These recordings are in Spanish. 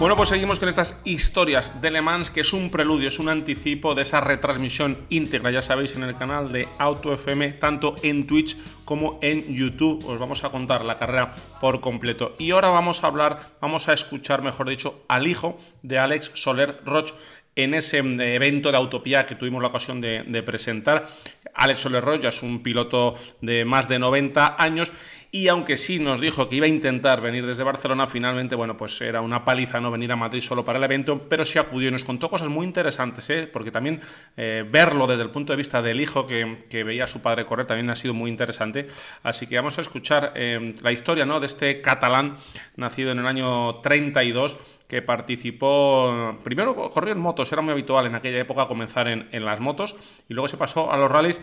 Bueno, pues seguimos con estas historias de Le Mans, que es un preludio, es un anticipo de esa retransmisión íntegra, ya sabéis, en el canal de Auto FM, tanto en Twitch como en YouTube. Os vamos a contar la carrera por completo. Y ahora vamos a hablar, vamos a escuchar, mejor dicho, al hijo de Alex Soler Roch en ese evento de Autopía que tuvimos la ocasión de, presentar. Alex Soler es un piloto de más de 90 años y aunque sí nos dijo que iba a intentar venir desde Barcelona, finalmente, bueno, pues era una paliza no venir a Madrid solo para el evento, pero sí acudió y nos contó cosas muy interesantes, ¿eh? porque también eh, verlo desde el punto de vista del hijo que, veía a su padre correr también ha sido muy interesante. Así que vamos a escuchar eh, la historia ¿no? de este catalán nacido en el año 32 que participó, primero corrió en motos, era muy habitual en aquella época comenzar en, en las motos, y luego se pasó a los rallies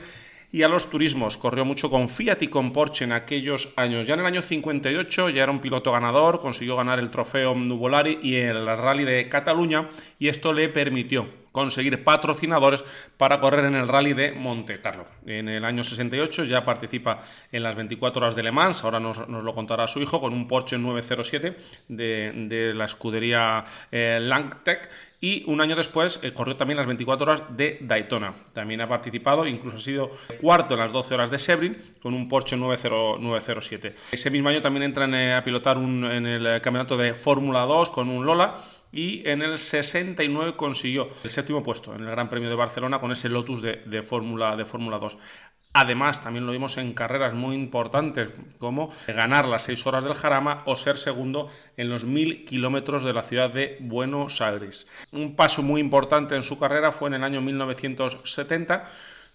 y a los turismos. Corrió mucho con Fiat y con Porsche en aquellos años. Ya en el año 58 ya era un piloto ganador, consiguió ganar el trofeo Nuvolari y el Rally de Cataluña y esto le permitió conseguir patrocinadores para correr en el Rally de Monte Carlo. En el año 68 ya participa en las 24 horas de Le Mans, ahora nos, lo contará su hijo, con un Porsche 907 de, la escudería eh, Langtech y un año después eh, corrió también las 24 horas de Daytona. También ha participado, incluso ha sido cuarto en las 12 horas de Sebring con un Porsche 907. Ese mismo año también entra eh, a pilotar en el campeonato de Fórmula 2 con un Lola y en el 69 consiguió el séptimo puesto en el Gran Premio de Barcelona con ese Lotus de, de Fórmula 2. Además, también lo vimos en carreras muy importantes como ganar las 6 horas del Jarama o ser segundo en los 1000 kilómetros de la ciudad de Buenos Aires. Un paso muy importante en su carrera fue en el año 1970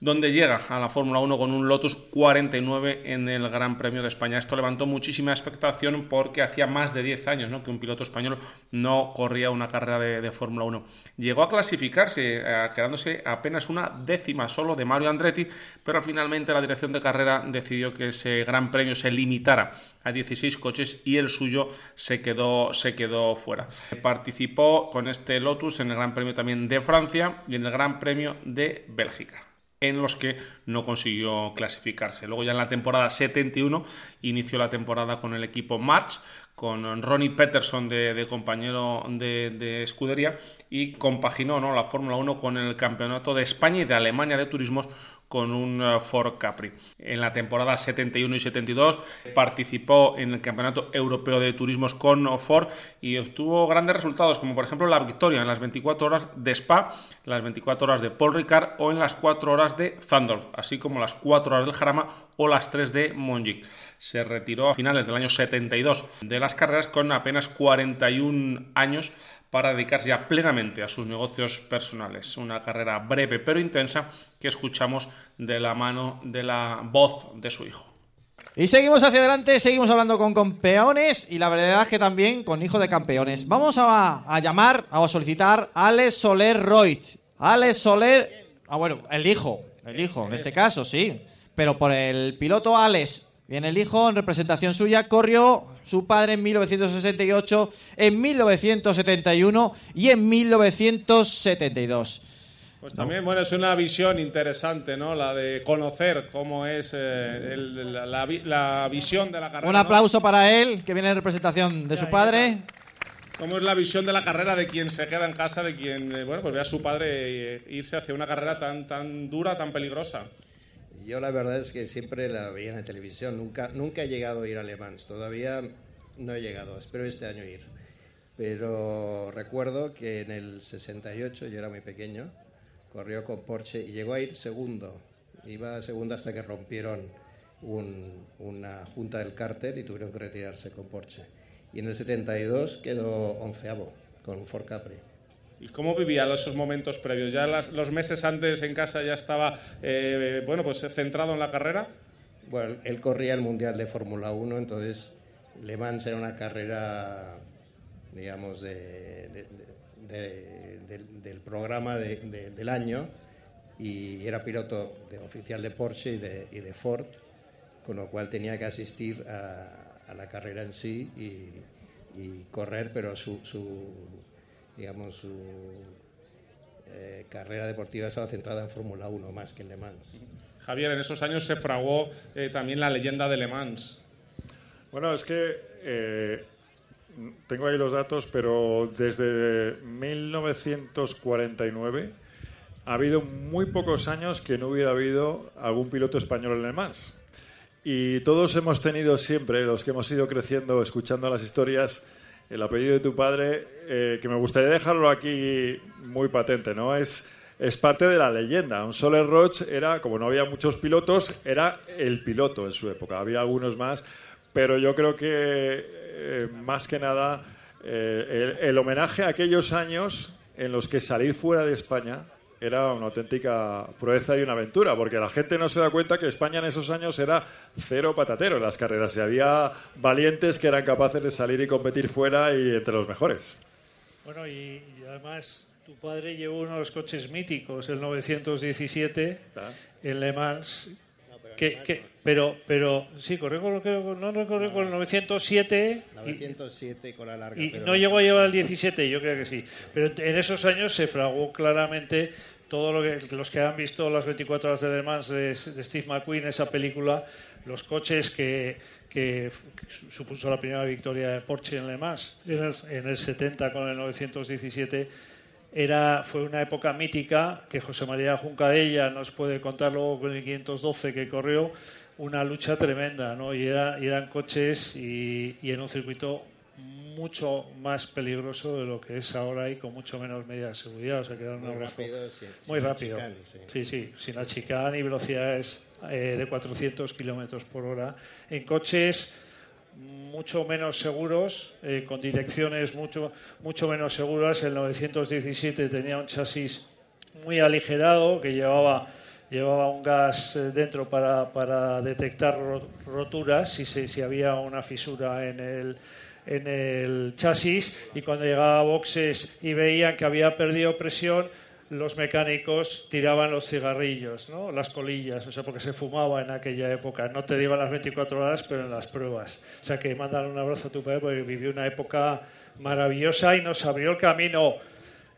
donde llega a la Fórmula 1 con un Lotus 49 en el Gran Premio de España. Esto levantó muchísima expectación porque hacía más de 10 años que un piloto español no corría una carrera de, Fórmula 1. Llegó a clasificarse, eh, quedándose apenas una décima solo de Mario Andretti, pero finalmente la dirección de carrera decidió que ese Gran Premio se limitara a 16 coches y el suyo se quedó, se quedó fuera. Participó con este Lotus en el Gran Premio también de Francia y en el Gran Premio de Bélgica en los que no consiguió clasificarse. Luego ya en la temporada 71 inició la temporada con el equipo March, con Ronnie Peterson de, compañero de, escudería y compaginó ¿no? la Fórmula 1 con el Campeonato de España y de Alemania de Turismos con un eh, Ford Capri. En la temporada 71 y 72 participó en el Campeonato Europeo de Turismos con Ford y obtuvo grandes resultados, como por ejemplo la victoria en las 24 horas de Spa, las 24 horas de Paul Ricard o en las 4 horas de Zandorf, así como las 4 horas del Jarama o las 3 de Monjic. Se retiró a finales del año 72 de las carreras con apenas 41 años para dedicarse ya plenamente a sus negocios personales. Una carrera breve pero intensa que escuchamos de la mano de la voz de su hijo. Y seguimos hacia adelante, seguimos hablando con campeones y la verdad es que también con hijo de campeones. Vamos a, llamar, a solicitar a Alex Soler Royce. Alex Soler, ah bueno, el hijo, el hijo, en este caso sí, pero por el piloto Alex Bien, el hijo, en representación suya, corrió su padre en 1968, en 1971 y en 1972. Pues también, bueno, es una visión interesante, ¿no? La de conocer cómo es eh, la, visión de la carrera. Un aplauso para él, que viene en representación de su padre. ¿Cómo es la visión de la carrera de quien se queda en casa, de quien, eh, bueno, pues ve a su padre eh, irse hacia una carrera tan, tan dura, tan peligrosa? Yo la verdad es que siempre la veía en la televisión, nunca, nunca he llegado a ir a Le Mans, todavía no he llegado, espero este año ir. Pero recuerdo que en el 68, yo era muy pequeño, corrió con Porsche y llegó a ir segundo. Iba segundo hasta que rompieron una junta del cártel y tuvieron que retirarse con Porsche. Y en el 72 quedó onceavo con un Ford Capri. ¿Y cómo vivía esos momentos previos? ¿Ya los meses antes en casa ya estaba eh, bueno, pues centrado en la carrera? Bueno, él corría el Mundial de Fórmula 1, entonces Le Mans era una carrera, digamos, de, del programa del año y era piloto oficial de Porsche y de, Ford, con lo cual tenía que asistir a, la carrera en sí y, correr, pero su digamos, su, eh, carrera deportiva estaba centrada en Fórmula 1 más que en Le Mans. Javier, en esos años se fraguó eh, también la leyenda de Le Mans. Bueno, es que eh, tengo ahí los datos, pero desde 1949 ha habido muy pocos años que no hubiera habido algún piloto español en Le Mans. Y todos hemos tenido siempre, los que hemos ido creciendo, escuchando las historias, el apellido de tu padre, eh, que me gustaría dejarlo aquí muy patente, ¿no? Es, es parte de la leyenda. Un Soler Roch era, como no había muchos pilotos, era el piloto en su época. Había algunos más, pero yo creo que eh, más que nada eh, el, el homenaje a aquellos años en los que salir fuera de España era una auténtica proeza y una aventura, porque la gente no se da cuenta que España en esos años era cero patatero en las carreras y había valientes que eran capaces de salir y competir fuera y entre los mejores. Bueno, y, y además tu padre llevó uno de los coches míticos, el 917, en Le Mans. Que, que, pero, pero sí, corrió con, no recorrió con el 907 y- 907 con la larga. y pero no llegó a llevar el 17, yo creo que sí. Pero en esos años se fraguó claramente todo lo que los que han visto las 24 horas de Le Mans de, de Steve McQueen, esa película, los coches que, que su- supuso la primera victoria de Porsche en Le Mans en el, en el 70 con el 917. Era, fue una época mítica que José María Juncadella nos puede contar luego con el 512 que corrió, una lucha tremenda, ¿no? Y, era- y eran coches y, y en un circuito mucho más peligroso de lo que es ahora y con mucho menos medidas de seguridad. O sea, que era un Muy rápido, sin- muy sin rápido. chicane, sí. sí, sí, sin achicar y velocidades eh, de 400 kilómetros por hora. En coches mucho menos seguros, eh, con direcciones mucho, mucho menos seguras. El 917 tenía un chasis muy aligerado que llevaba, llevaba un gas eh, dentro para, para detectar ro- roturas si, se- si había una fisura en el, en el chasis y cuando llegaba a boxes y veían que había perdido presión, los mecánicos tiraban los cigarrillos, ¿no? las colillas, o sea, porque se fumaba en aquella época. No te digo las 24 horas, pero en las pruebas. O sea, que mandan un abrazo a tu padre porque vivió una época maravillosa y nos abrió el camino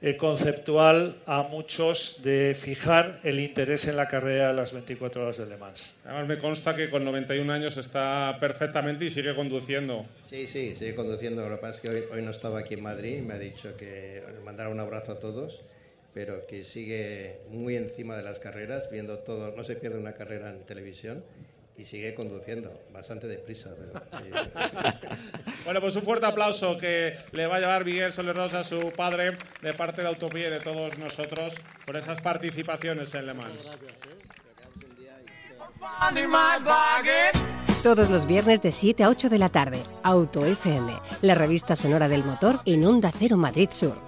eh, conceptual a muchos de fijar el interés en la carrera de las 24 horas de Le Mans. Además me consta que con 91 años está perfectamente y sigue conduciendo. Sí, sí, sigue conduciendo. Lo que pasa es que hoy, hoy no estaba aquí en Madrid y me ha dicho que le mandara un abrazo a todos, pero que sigue muy encima de las carreras, viendo todo. No se pierde una carrera en televisión y sigue conduciendo, bastante deprisa. Pero, sí. Bueno, pues un fuerte aplauso que le va a llevar Miguel Soler Rosa a su padre de parte de Autopía y de todos nosotros por esas participaciones en Le Mans. Todos los viernes de 7 a 8 de la tarde, Auto FM, la revista sonora del motor en Onda Cero Madrid Sur.